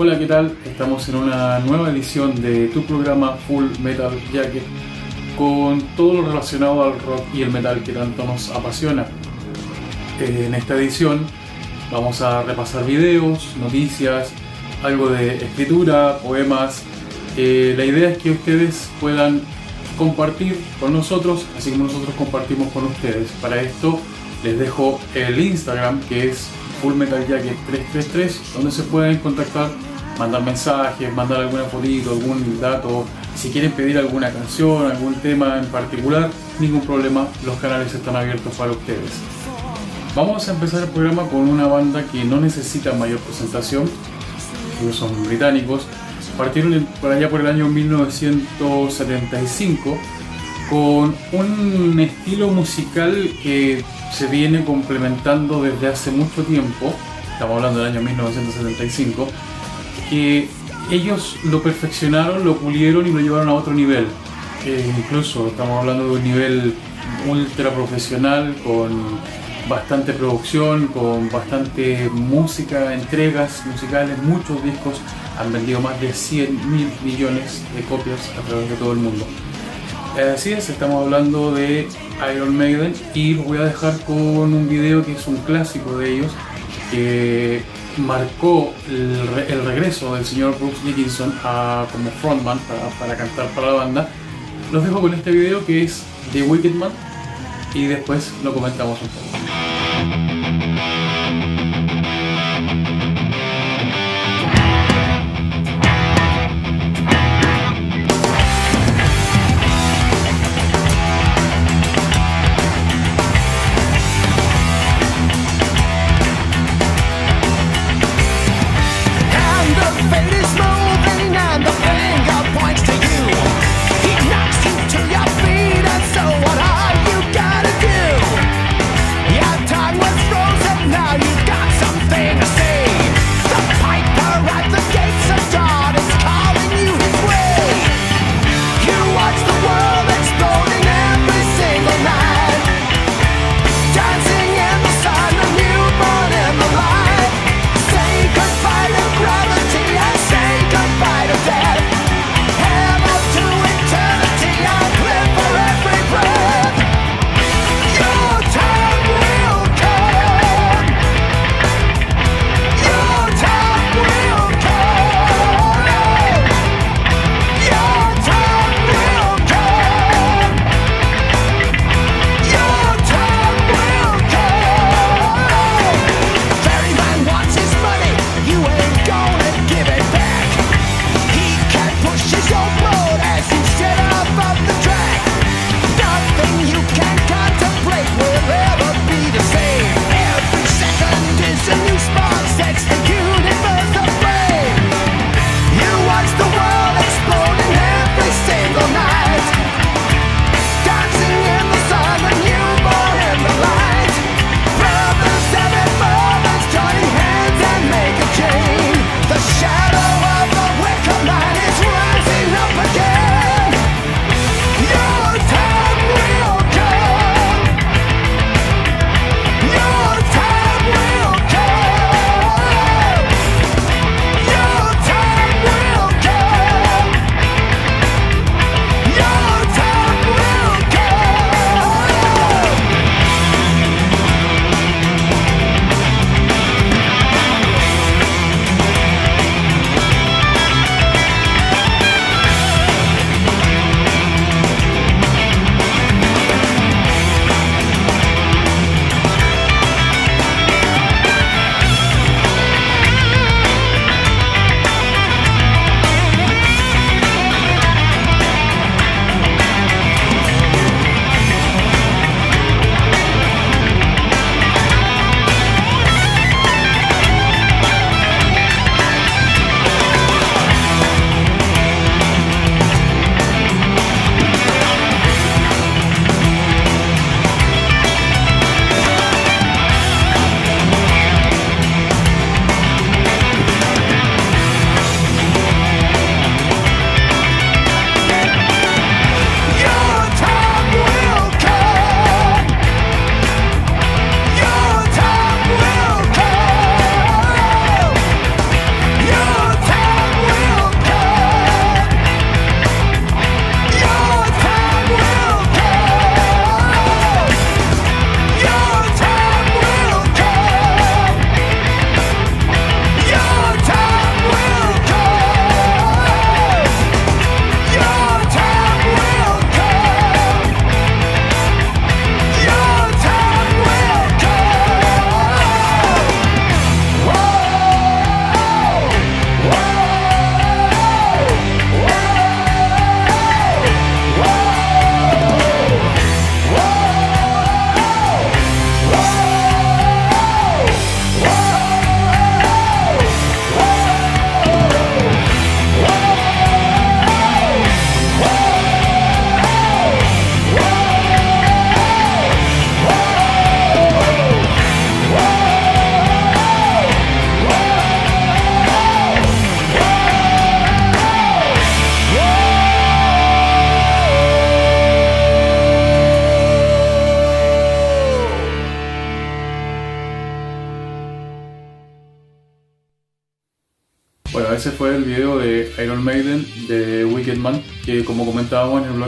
Hola, ¿qué tal? Estamos en una nueva edición de tu programa Full Metal Jacket con todo lo relacionado al rock y el metal que tanto nos apasiona. Eh, En esta edición vamos a repasar videos, noticias, algo de escritura, poemas. La idea es que ustedes puedan compartir con nosotros, así como nosotros compartimos con ustedes. Para esto les dejo el Instagram que es Full Metal Jacket 333, donde se pueden contactar, mandar mensajes, mandar alguna fotito, algún dato. Si quieren pedir alguna canción, algún tema en particular, ningún problema, los canales están abiertos para ustedes. Vamos a empezar el programa con una banda que no necesita mayor presentación, ellos son británicos, partieron por allá por el año 1975 con un estilo musical que se viene complementando desde hace mucho tiempo, estamos hablando del año 1975, que ellos lo perfeccionaron, lo pulieron y lo llevaron a otro nivel. Eh, incluso estamos hablando de un nivel ultra profesional, con bastante producción, con bastante música, entregas musicales, muchos discos, han vendido más de 100 mil millones de copias a través de todo el mundo. Eh, Así es, estamos hablando de Iron Maiden y los voy a dejar con un video que es un clásico de ellos que marcó el, re- el regreso del señor Brooks Dickinson a- como frontman para, para cantar para la banda. Los dejo con este video que es The Wicked Man y después lo comentamos un poco.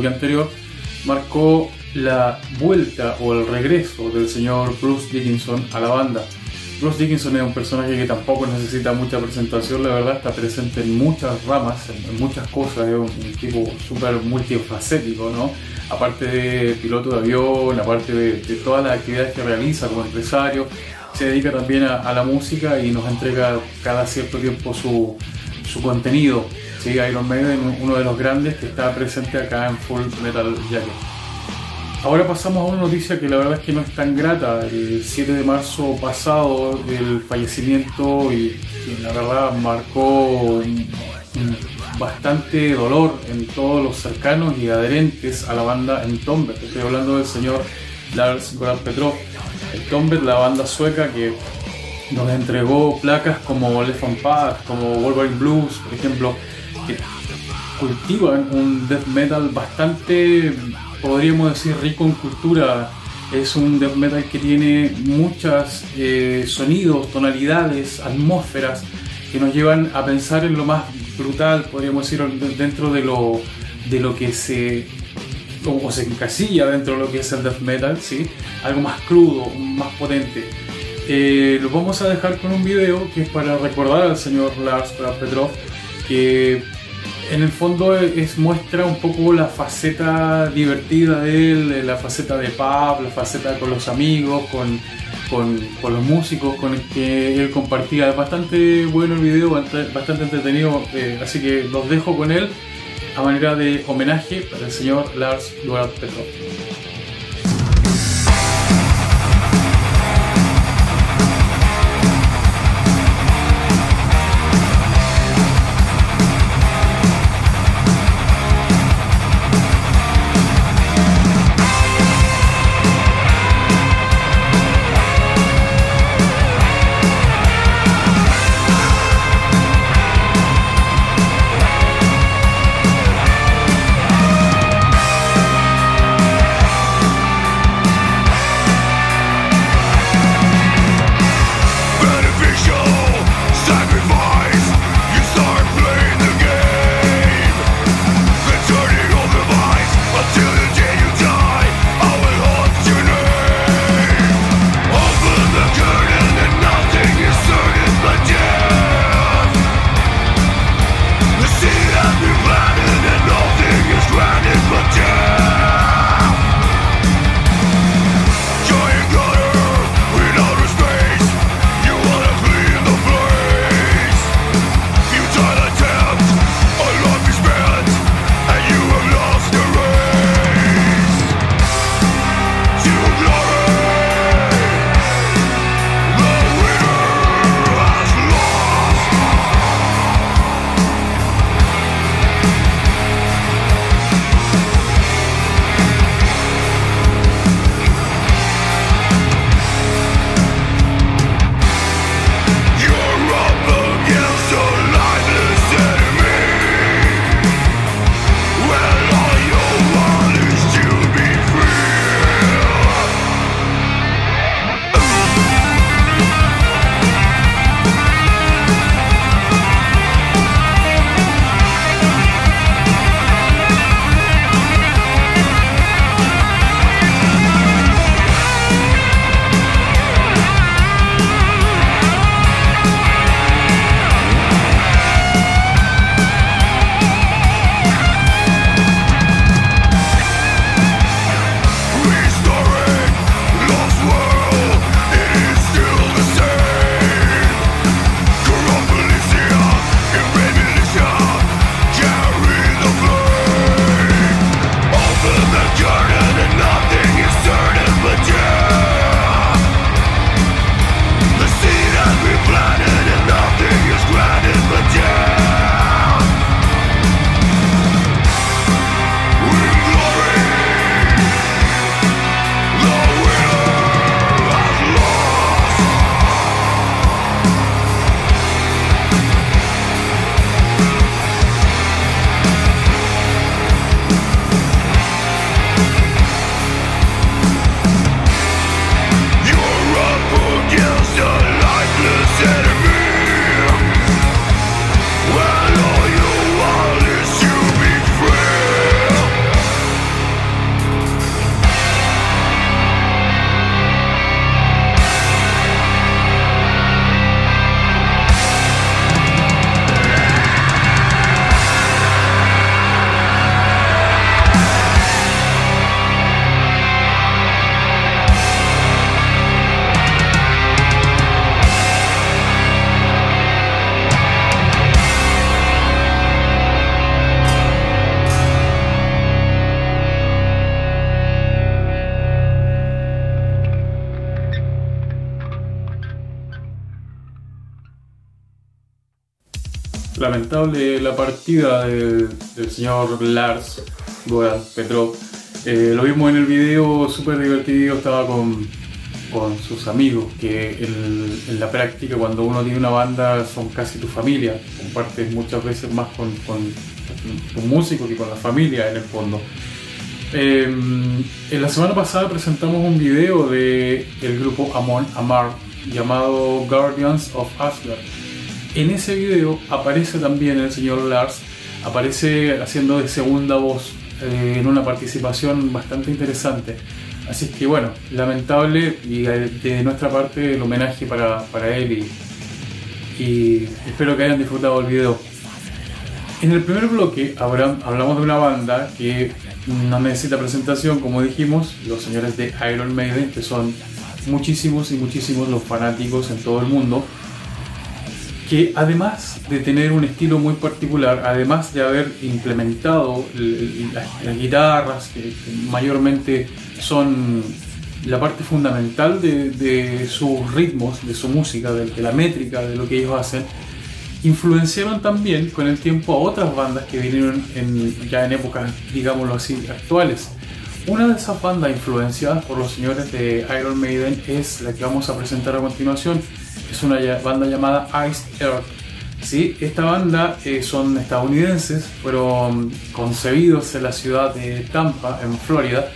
Bloque anterior, marcó la vuelta o el regreso del señor Bruce Dickinson a la banda. Bruce Dickinson es un personaje que tampoco necesita mucha presentación, la verdad está presente en muchas ramas, en, muchas cosas, es un, tipo súper multifacético, ¿no? Aparte de piloto de avión, aparte de, de, todas las actividades que realiza como empresario, se dedica también a, a la música y nos entrega cada cierto tiempo su, su contenido. ¿Sí? Iron Maiden, uno de los grandes que está presente acá en Full Metal Jacket. Ahora pasamos a una noticia que la verdad es que no es tan grata. El 7 de marzo pasado, el fallecimiento y, la verdad marcó bastante dolor en todos los cercanos y adherentes a la banda en Tomber. Estoy hablando del señor Lars Goran Petrov. El Tomber, la banda sueca que nos entregó placas como Left on Path, como Wolverine Blues, por ejemplo, que cultivan un death metal bastante, podríamos decir, rico en cultura. Es un death metal que tiene muchos eh, sonidos, tonalidades, atmósferas que nos llevan a pensar en lo más brutal, podríamos decir, dentro de lo, de lo que se o se encasilla dentro de lo que es el death metal, ¿sí? algo más crudo, más potente. Eh, lo vamos a dejar con un video que es para recordar al señor Lars Petrov, que en el fondo es, muestra un poco la faceta divertida de él, la faceta de pub, la faceta con los amigos, con, con, con los músicos con el que él compartía. Es bastante bueno el video, bastante entretenido, eh, así que los dejo con él a manera de homenaje para el señor Lars Goran Petrov. Lamentable la partida del, del señor Lars Goran Petrov. Eh, lo vimos en el video, súper divertido, estaba con, con sus amigos, que en, la práctica cuando uno tiene una banda son casi tu familia, compartes muchas veces más con, con tu músico que con la familia en el fondo. Eh, en la semana pasada presentamos un video de el grupo Amon Amar llamado Guardians of Asgard. En ese video aparece también el señor Lars, aparece haciendo de segunda voz eh, en una participación bastante interesante. Así que bueno, lamentable y de, de nuestra parte el homenaje para, para él y, y espero que hayan disfrutado el video. En el primer bloque hablamos de una banda que no necesita presentación, como dijimos, los señores de Iron Maiden, que son muchísimos y muchísimos los fanáticos en todo el mundo, que además de tener un estilo muy particular, además de haber implementado las, las guitarras, que mayormente son la parte fundamental de, de sus ritmos, de su música, de, de la métrica, de lo que ellos hacen, influenciaron también con el tiempo a otras bandas que vinieron en, ya en épocas, digámoslo así, actuales. Una de esas bandas influenciadas por los señores de Iron Maiden es la que vamos a presentar a continuación. Es una banda llamada Ice Earth. ¿sí? Esta banda eh, son estadounidenses, fueron concebidos en la ciudad de Tampa, en Florida,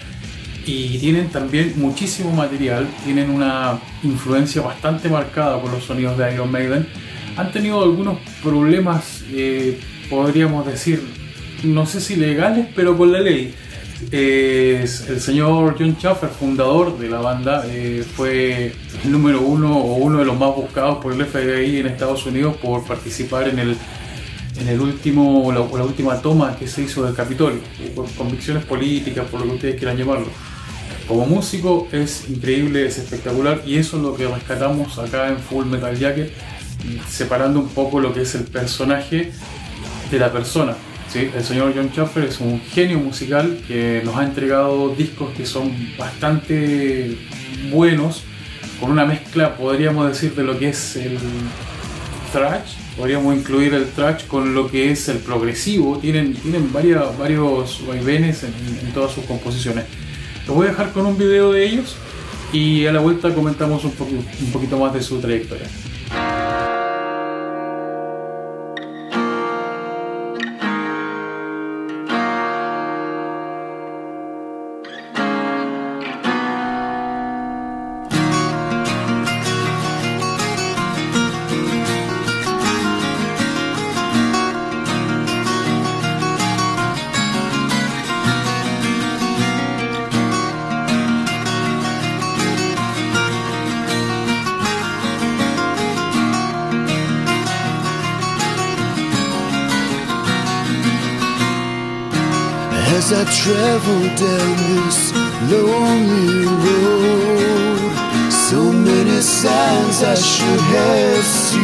y tienen también muchísimo material, tienen una influencia bastante marcada por los sonidos de Iron Maiden. Han tenido algunos problemas, eh, podríamos decir, no sé si legales, pero con la ley. El señor John Schaffer, fundador de la banda, eh, fue el número uno o uno de los más buscados por el FBI en Estados Unidos por participar en el en el último, la, la última toma que se hizo del Capitolio, por convicciones políticas, por lo que ustedes quieran llamarlo. Como músico es increíble, es espectacular y eso es lo que rescatamos acá en Full Metal Jacket, separando un poco lo que es el personaje de la persona. ¿Sí? El señor John Schaffer es un genio musical que nos ha entregado discos que son bastante buenos, con una mezcla, podríamos decir, de lo que es el thrash, podríamos incluir el thrash con lo que es el progresivo, tienen, tienen varias, varios vaivenes en, todas sus composiciones. Los voy a dejar con un video de ellos y a la vuelta comentamos un poquito más de su trayectoria. Travel down this lonely road, so many signs I should have seen.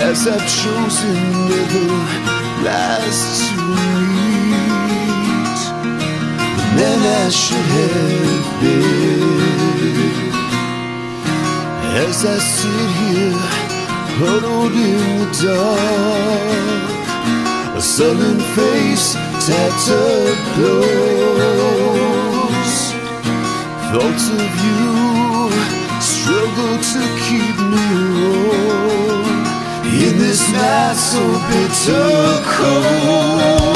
As I've chosen never last to meet man I should have been. As I sit here, huddled in the dark. Sullen face tattered close. Thoughts of you struggle to keep me warm in this night so bitter cold.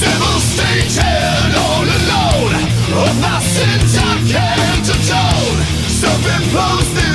Devastated all alone of my sins I can't atone. Self-imposed,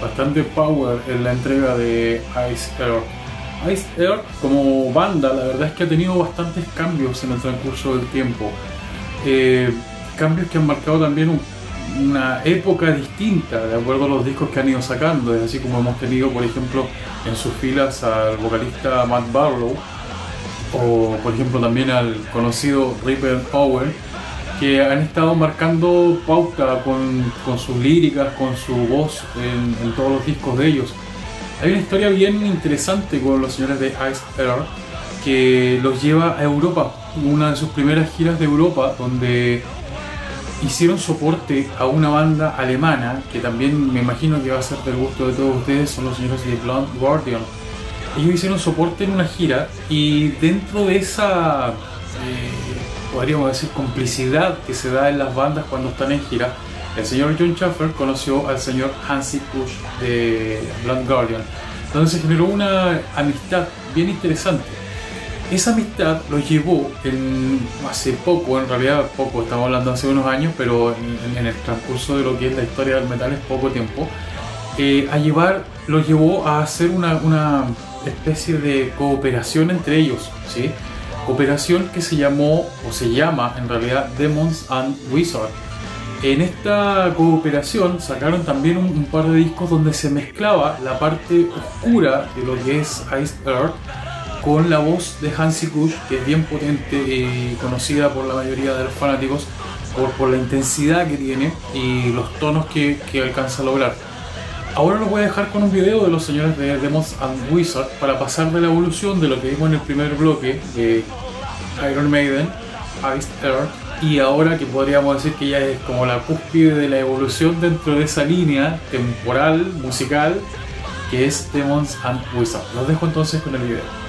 bastante power en la entrega de Ice Earth. Ice Earth como banda, la verdad es que ha tenido bastantes cambios en el transcurso del tiempo. Eh, cambios que han marcado también un- una época distinta, de acuerdo a los discos que han ido sacando. Es así como hemos tenido, por ejemplo, en sus filas al vocalista Matt Barlow, o por ejemplo también al conocido Ripper Power, que han estado marcando pauta con, con sus líricas, con su voz en, en todos los discos de ellos. Hay una historia bien interesante con los señores de Ice Earth que los lleva a Europa, una de sus primeras giras de Europa, donde hicieron soporte a una banda alemana que también me imagino que va a ser del gusto de todos ustedes, son los señores de Blonde Guardian. Ellos hicieron soporte en una gira y dentro de esa, eh, podríamos decir, complicidad que se da en las bandas cuando están en gira, el señor John Schaffer conoció al señor Hansi Kusch de Blonde Guardian. Entonces generó una amistad bien interesante. Esa amistad los llevó en, hace poco, en realidad poco, estamos hablando hace unos años, pero en, en el transcurso de lo que es la historia del metal es poco tiempo, eh, a llevar, los llevó a hacer una, una especie de cooperación entre ellos, ¿sí? Cooperación que se llamó, o se llama en realidad Demons and Wizards. En esta cooperación sacaron también un, par de discos donde se mezclaba la parte oscura de lo que es Ice Earth con la voz de Hansi Kusch, que es bien potente y conocida por la mayoría de los fanáticos por, por la intensidad que tiene y los tonos que, que alcanza a lograr. Ahora los voy a dejar con un video de los señores de Demons and Wizards para pasar de la evolución de lo que vimos en el primer bloque de Iron Maiden, Ice Earth, y ahora que podríamos decir que ya es como la cúspide de la evolución dentro de esa línea temporal, musical, que es Demons and Wizards. Los dejo entonces con el video.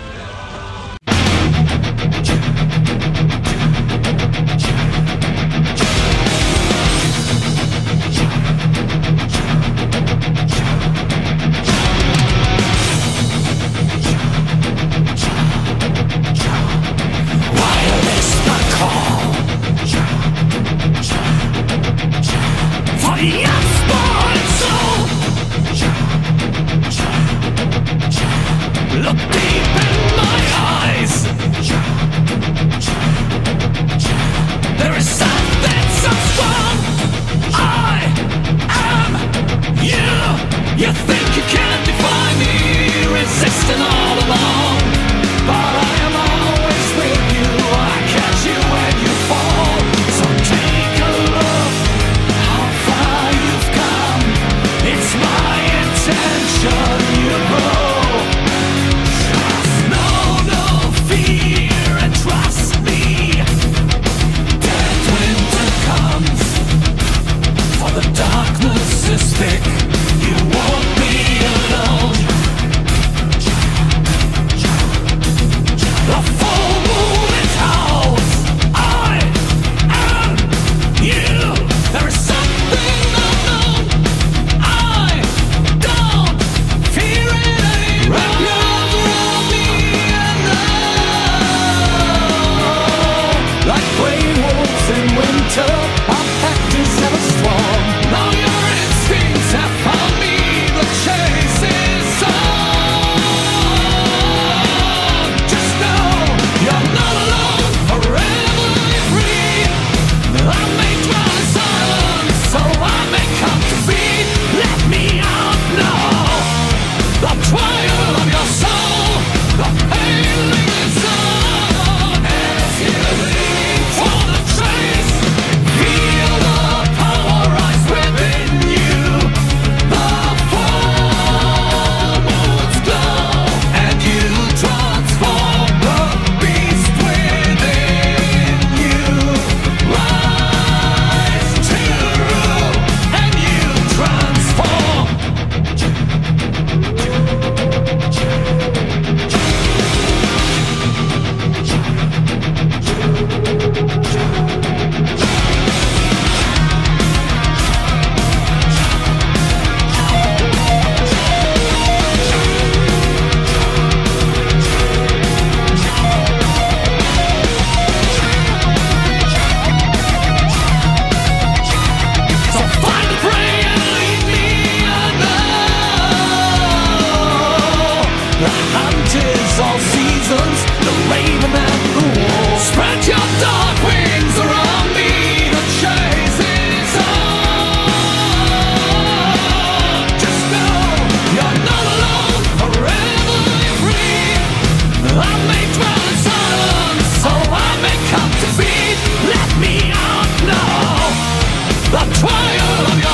The trial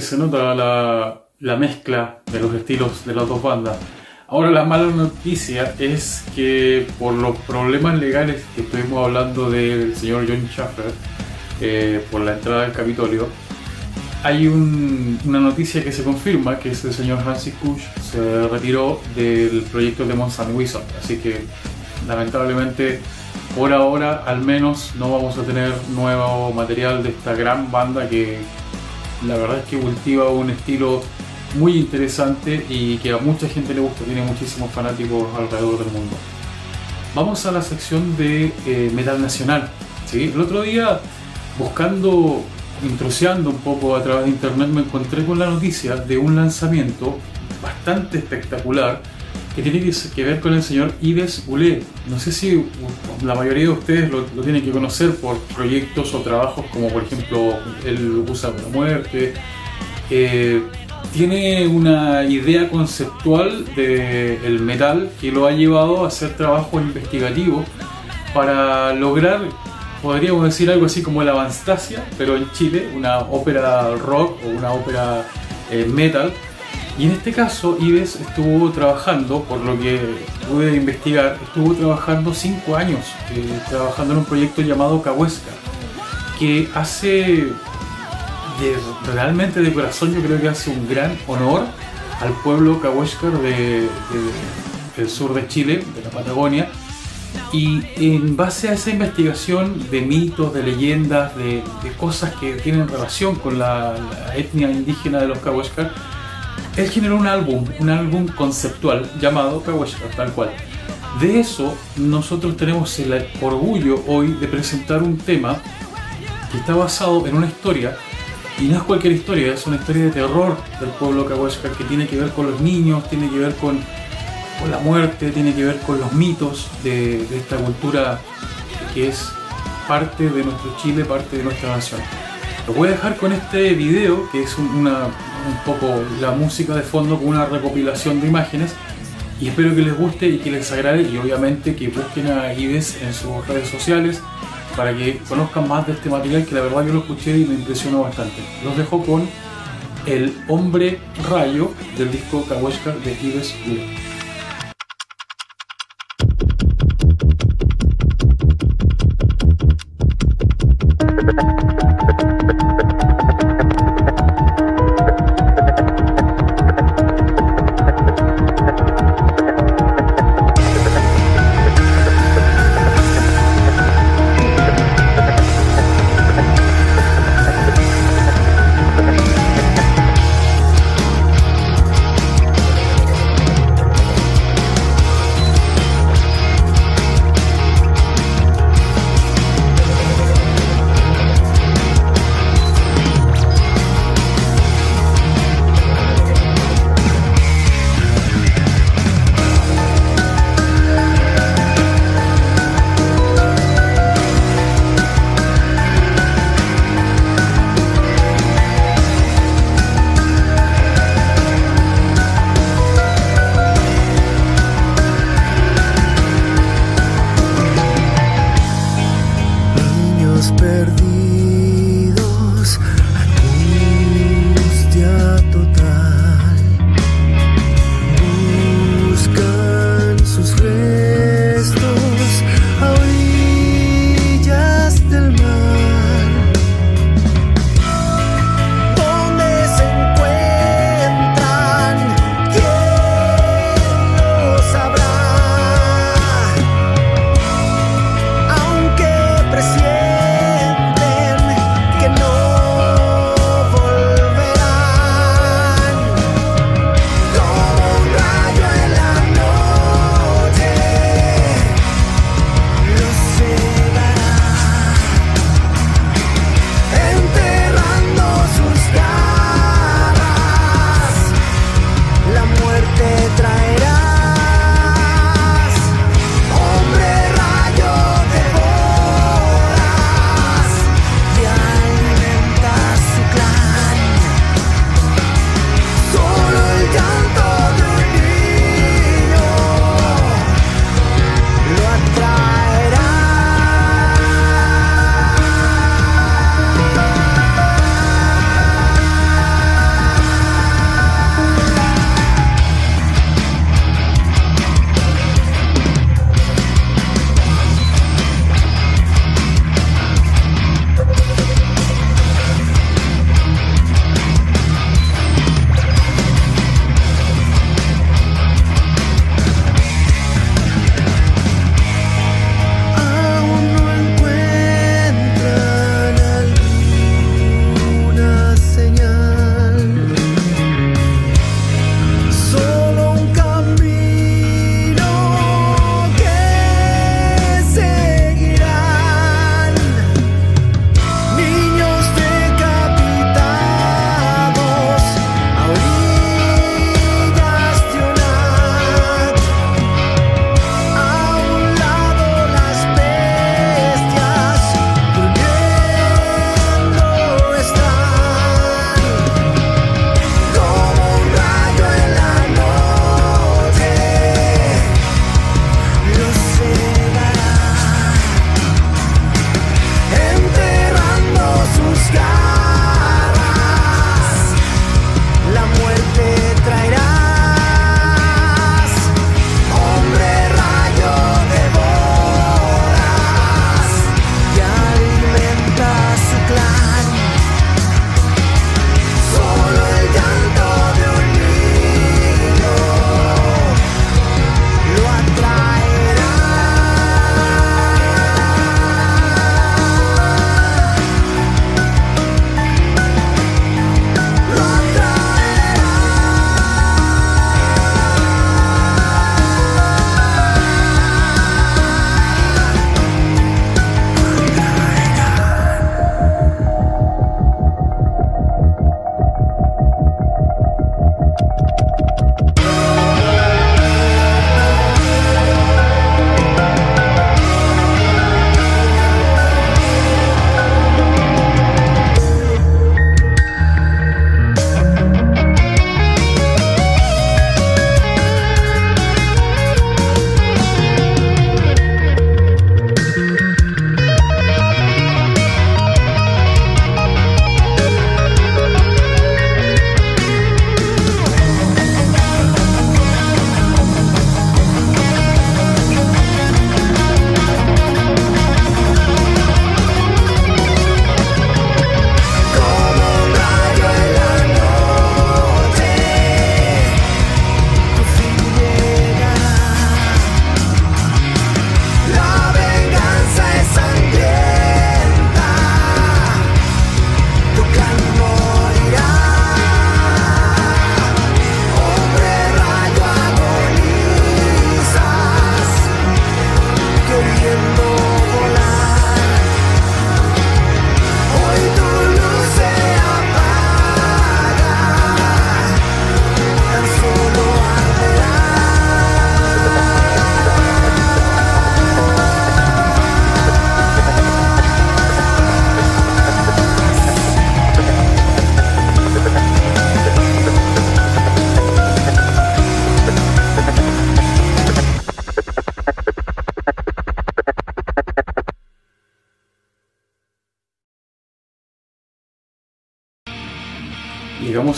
se nota la, la mezcla de los estilos de las dos bandas. Ahora la mala noticia es que por los problemas legales que estuvimos hablando del señor John Schaffer eh, por la entrada del Capitolio, hay un- una noticia que se confirma que ese señor Hansi Kusch se retiró del proyecto de Monsanto Wizard. Así que lamentablemente por ahora al menos no vamos a tener nuevo material de esta gran banda que la verdad es que cultiva un estilo muy interesante y que a mucha gente le gusta, tiene muchísimos fanáticos alrededor del mundo. Vamos a la sección de eh, metal nacional. El otro día, buscando, intrusiando un poco a través de internet, me encontré con la noticia de un lanzamiento bastante espectacular que tiene que ver con el señor Ives Goulet. No sé si la mayoría de ustedes lo, lo tienen que conocer por proyectos o trabajos como por ejemplo el Usa de la Muerte. Eh, tiene una idea conceptual del metal que lo ha llevado a hacer trabajo investigativo para lograr, podríamos decir algo así como la Avanstasia, pero en Chile, una ópera rock o una ópera eh, metal. Y en este caso, Ives estuvo trabajando, por lo que pude investigar, estuvo trabajando cinco años, eh, trabajando en un proyecto llamado Cahuesca, que hace realmente de corazón yo creo que hace un gran honor al pueblo de- del sur de Chile, de la Patagonia. Y en base a esa investigación de mitos, de leyendas, de, de cosas que tienen relación con la, la etnia indígena de los cahuéscar, él generó un álbum, un álbum conceptual llamado Cahuéscar, tal cual. De eso nosotros tenemos el orgullo hoy de presentar un tema que está basado en una historia y no es cualquier historia, es una historia de terror del pueblo cahuéscar que tiene que ver con los niños, tiene que ver con, con la muerte, tiene que ver con los mitos de, de esta cultura que es parte de nuestro Chile, parte de nuestra nación. Lo voy a dejar con este video que es un, una- un poco la música de fondo con una recopilación de imágenes y espero que les guste y que les agrade y obviamente que busquen a Ives en sus redes sociales para que conozcan más de este material que la verdad yo lo escuché y me impresionó bastante. Los dejo con El Hombre Rayo del disco Cahuéscar de Ives Goulet.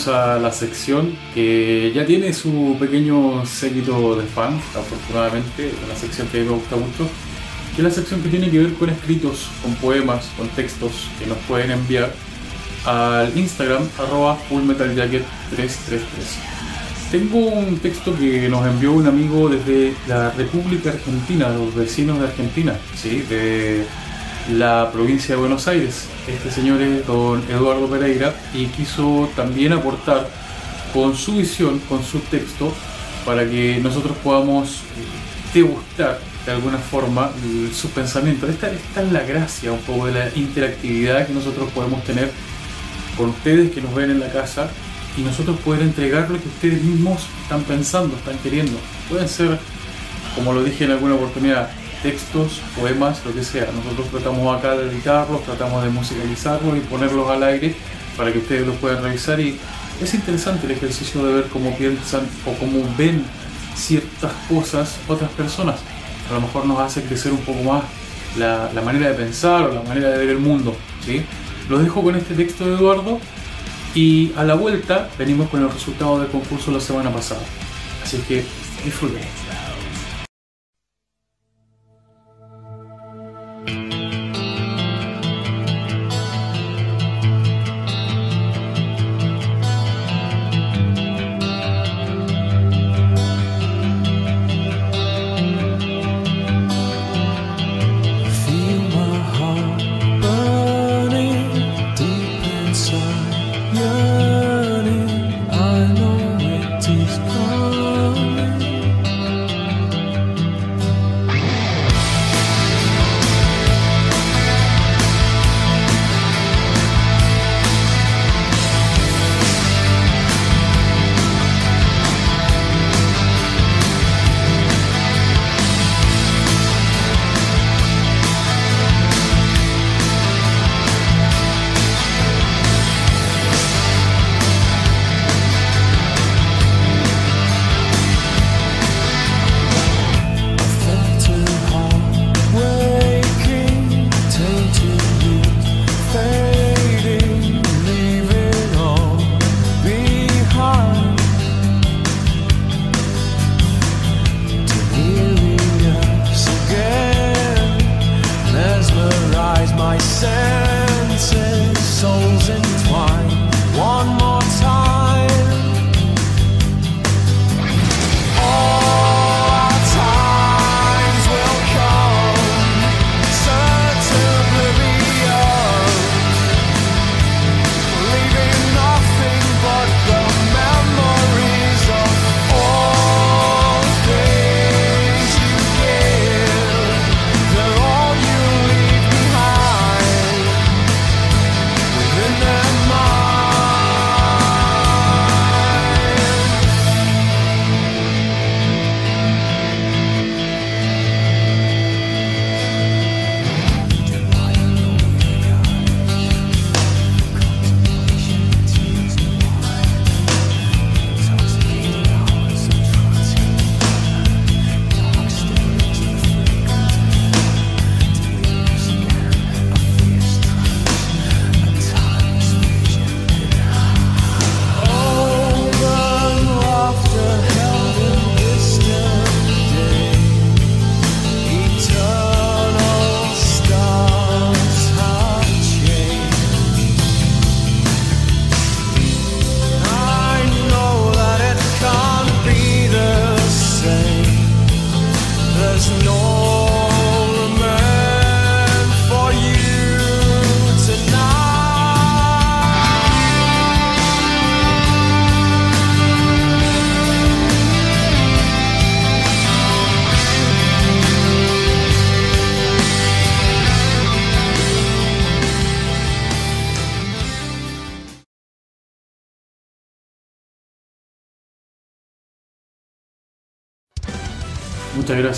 A la sección que ya tiene su pequeño séquito de fans, afortunadamente, una sección que me gusta mucho, que es la sección que tiene que ver con escritos, con poemas, con textos que nos pueden enviar al Instagram arroba fullmetaljacket333. Tengo un texto que nos envió un amigo desde la República Argentina, los vecinos de Argentina, ¿sí? de la provincia de Buenos Aires. Este señor es don Eduardo Pereira y quiso también aportar con su visión, con su texto, para que nosotros podamos eh, degustar de alguna forma sus pensamientos. Esta, esta es la gracia un poco de la interactividad que nosotros podemos tener con ustedes que nos ven en la casa y nosotros poder entregar lo que ustedes mismos están pensando, están queriendo. Pueden ser, como lo dije en alguna oportunidad, textos, poemas, lo que sea. Nosotros tratamos acá de editarlos, tratamos de musicalizarlos y ponerlos al aire para que ustedes los puedan revisar y es interesante el ejercicio de ver cómo piensan o cómo ven ciertas cosas otras personas. A lo mejor nos hace crecer un poco más la, manera de pensar o la manera de ver el mundo. ¿sí? Los dejo con este texto de Eduardo y a la vuelta venimos con el resultado del concurso la semana pasada. Así que disfruten.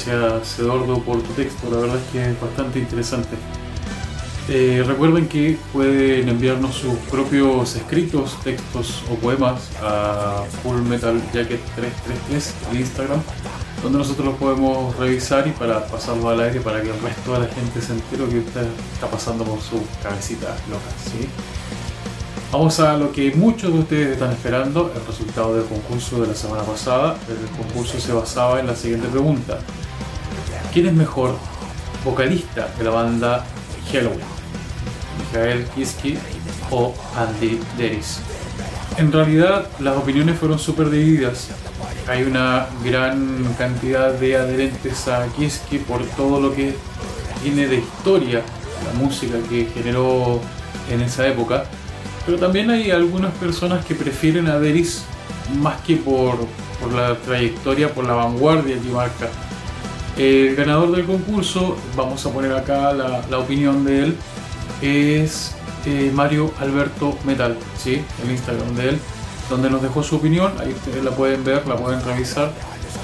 Gracias Eduardo por tu texto, la verdad es que es bastante interesante. Eh, recuerden que pueden enviarnos sus propios escritos, textos o poemas a Full Metal Jacket 333 en Instagram, donde nosotros los podemos revisar y para pasarlo al aire para que el resto de la gente se entere que usted está pasando por sus cabecitas locas. ¿sí? Vamos a lo que muchos de ustedes están esperando, el resultado del concurso de la semana pasada. El concurso se basaba en la siguiente pregunta. ¿Quién es mejor vocalista de la banda Halloween? ¿Michael Kiske o Andy Deris? En realidad las opiniones fueron súper divididas. Hay una gran cantidad de adherentes a Kiske por todo lo que tiene de historia la música que generó en esa época. Pero también hay algunas personas que prefieren a Deris más que por, por la trayectoria, por la vanguardia que marca. El ganador del concurso, vamos a poner acá la, opinión de él, es eh, Mario Alberto Metal, ¿sí? el Instagram de él, donde nos dejó su opinión, ahí ustedes la pueden ver, la pueden revisar.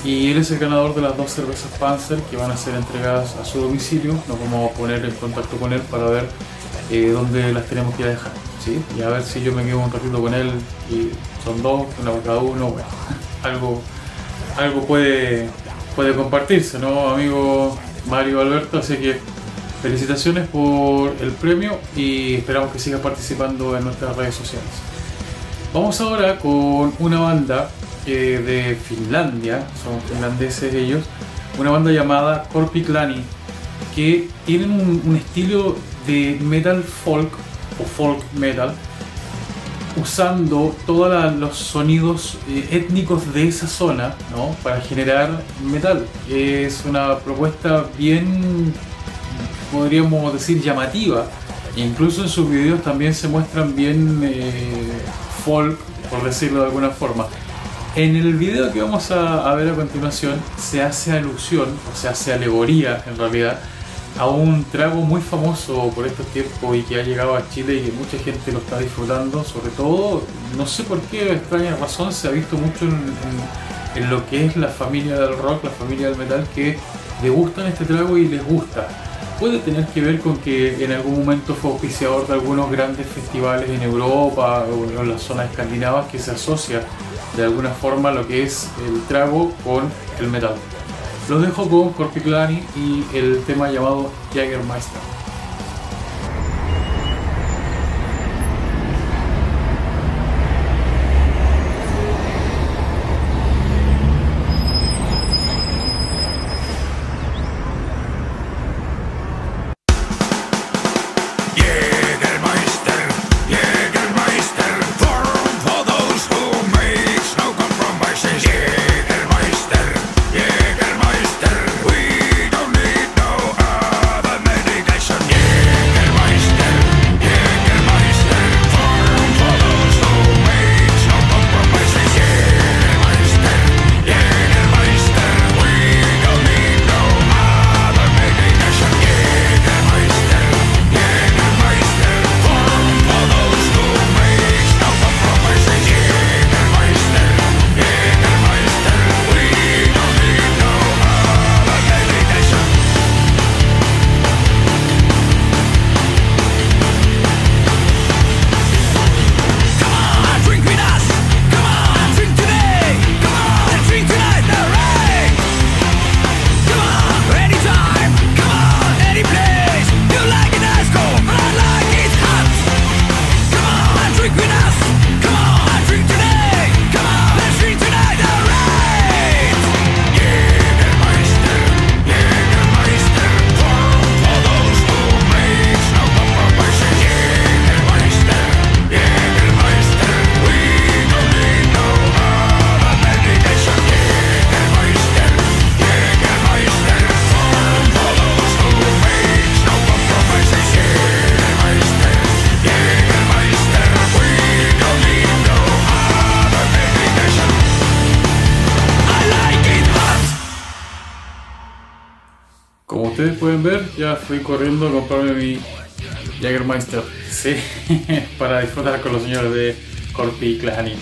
Y él es el ganador de las dos cervezas Panzer que van a ser entregadas a su domicilio. Nos vamos a poner en contacto con él para ver eh, dónde las tenemos que dejar. ¿sí? Y a ver si yo me quedo un ratito con él y son dos, una para cada uno. Bueno, algo, algo puede, puede compartirse, ¿no, amigo Mario Alberto? Así que felicitaciones por el premio y esperamos que siga participando en nuestras redes sociales. Vamos ahora con una banda eh, de Finlandia, son finlandeses ellos, una banda llamada Korpiklani, que tienen un, un estilo de metal folk o folk metal, usando todos los sonidos eh, étnicos de esa zona ¿no? para generar metal. Es una propuesta bien, podríamos decir, llamativa. Incluso en sus videos también se muestran bien eh, folk, por decirlo de alguna forma. En el video que vamos a, a ver a continuación se hace alusión, o se hace alegoría en realidad, a un trago muy famoso por estos tiempos y que ha llegado a Chile y que mucha gente lo está disfrutando, sobre todo, no sé por qué, extraña razón, se ha visto mucho en, lo que es la familia del rock, la familia del metal, que degustan este trago y les gusta. Puede tener que ver con que en algún momento fue auspiciador de algunos grandes festivales en Europa o en las zonas escandinavas que se asocia de alguna forma lo que es el trago con el metal. Los dejo con Corpiclani y el tema llamado Jägermeister. Ya fui corriendo a comprarme mi Jägermeister, sí, para disfrutar con los señores de Corpi Clani.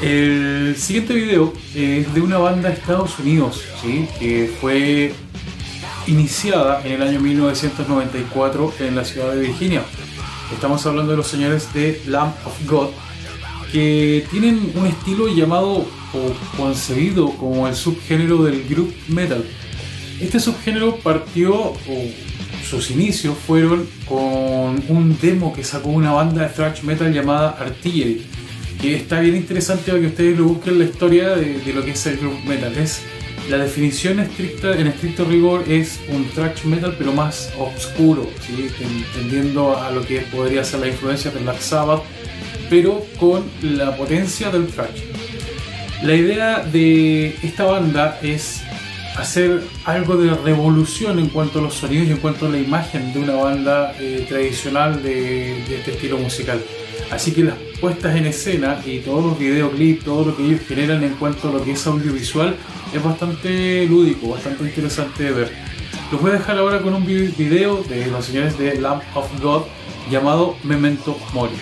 El siguiente video es de una banda de Estados Unidos, que fue iniciada en el año 1994 en la ciudad de Virginia. Estamos hablando de los señores de Lamb of God, que tienen un estilo llamado o concebido como el subgénero del group metal. Este subgénero partió o sus inicios fueron con un demo que sacó una banda de thrash metal llamada Artillery, que está bien interesante para que ustedes lo busquen la historia de, lo que es el group metal. Es la definición estricta, en estricto rigor es un thrash metal pero más oscuro, ¿sí? tendiendo a lo que podría ser la influencia de Black Sabbath, pero con la potencia del thrash. La idea de esta banda es hacer algo de revolución en cuanto a los sonidos y en cuanto a la imagen de una banda eh, tradicional de, de este estilo musical. Así que las puestas en escena y todos los videoclips, todo lo que ellos generan en cuanto a lo que es audiovisual es bastante lúdico, bastante interesante de ver. Los voy a dejar ahora con un vi- video de los señores de Lamp of God llamado Memento Mori.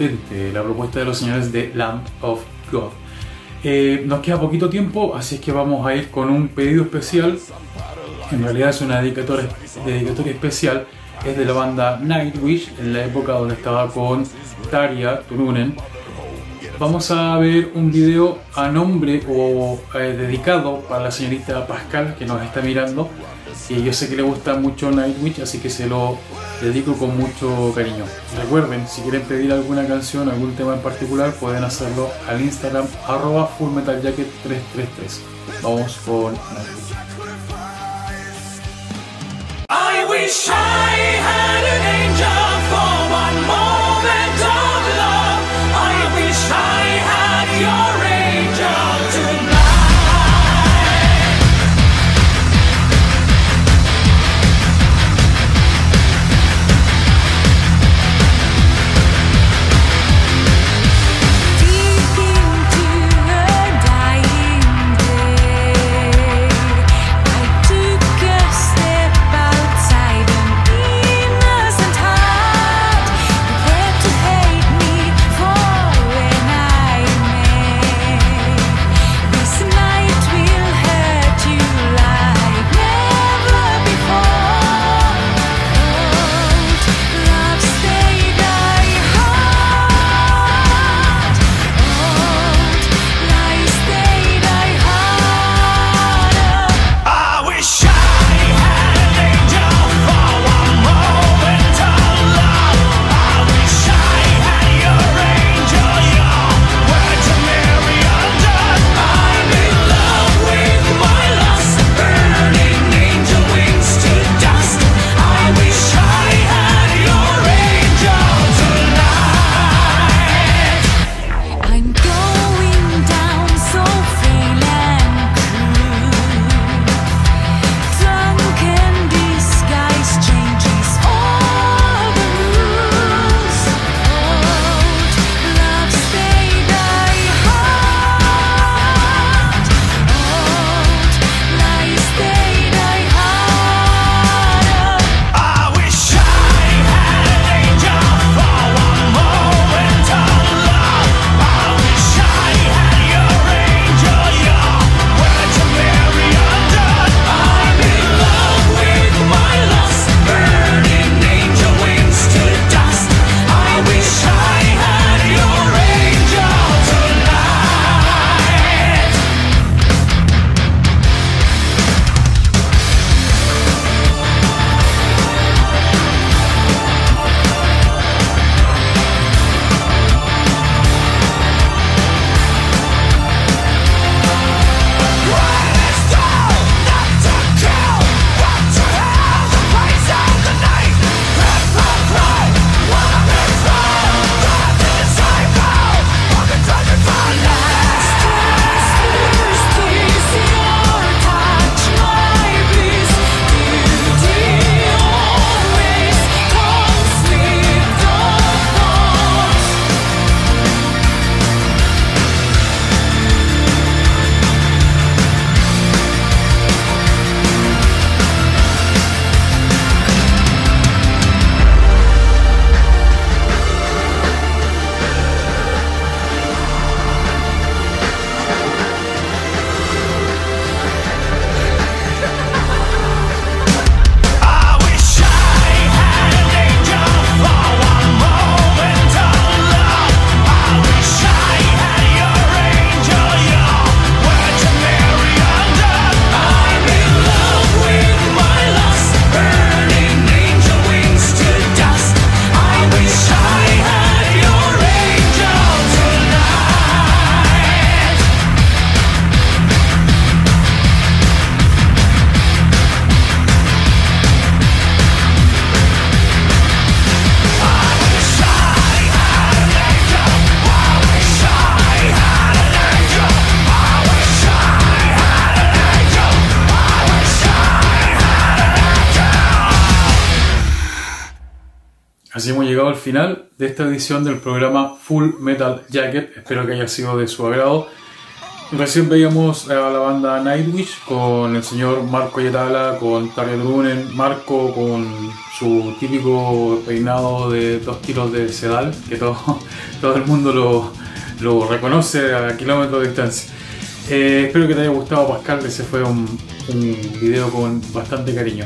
Eh, la propuesta de los señores de Lamb of God. Eh, nos queda poquito tiempo, así es que vamos a ir con un pedido especial. En realidad es una dedicatoria, especial. Es de la banda Nightwish, en la época donde estaba con Taria Turunen. Vamos a ver un video a nombre o eh, dedicado para la señorita Pascal que nos está mirando y yo sé que le gusta mucho Nightwish, así que se lo dedico con mucho cariño. Recuerden, si quieren pedir alguna canción, algún tema en particular, pueden hacerlo al Instagram arroba fullmetaljacket333. Vamos con Nightwish. de esta edición del programa Full Metal Jacket. Espero que haya sido de su agrado. Recién veíamos a la banda Nightwish con el señor Marco Yetala, con Target Runen, Marco con su típico peinado de dos tiros de sedal, que todo, todo el mundo lo, lo reconoce a kilómetros de distancia. Eh, espero que te haya gustado Pascal, ese fue un, un video con bastante cariño.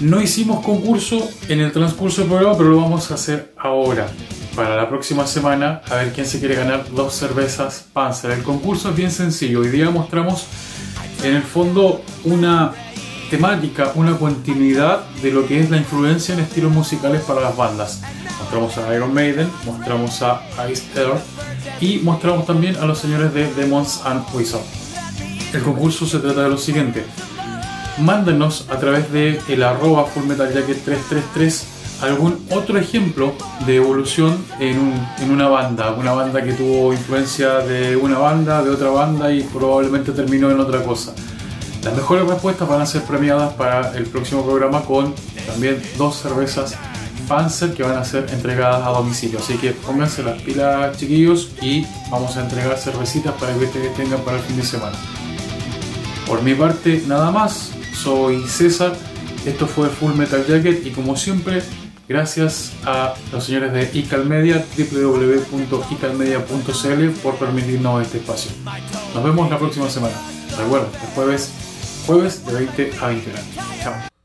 No hicimos concurso en el transcurso del programa, pero lo vamos a hacer ahora. Para la próxima semana, a ver quién se quiere ganar dos cervezas Panzer. El concurso es bien sencillo. Hoy día mostramos en el fondo una temática, una continuidad de lo que es la influencia en estilos musicales para las bandas. Mostramos a Iron Maiden, mostramos a Ice Earth y mostramos también a los señores de Demons and Wizard. El concurso se trata de lo siguiente. Mándenos a través de el arroba fullmetaljacket333 algún otro ejemplo de evolución en, un- en una banda, una banda que tuvo influencia de una banda, de otra banda y probablemente terminó en otra cosa. Las mejores respuestas van a ser premiadas para el próximo programa con también dos cervezas Panzer que van a ser entregadas a domicilio. Así que pónganse las pilas chiquillos y vamos a entregar cervecitas para que ustedes tengan para el fin de semana. Por mi parte, nada más. Soy César. Esto fue Full Metal Jacket y como siempre, gracias a los señores de ICAL Media, www.icalmedia.cl por permitirnos este espacio. Nos vemos la próxima semana. Recuerden, el jueves, jueves de 20 a 21. Chao.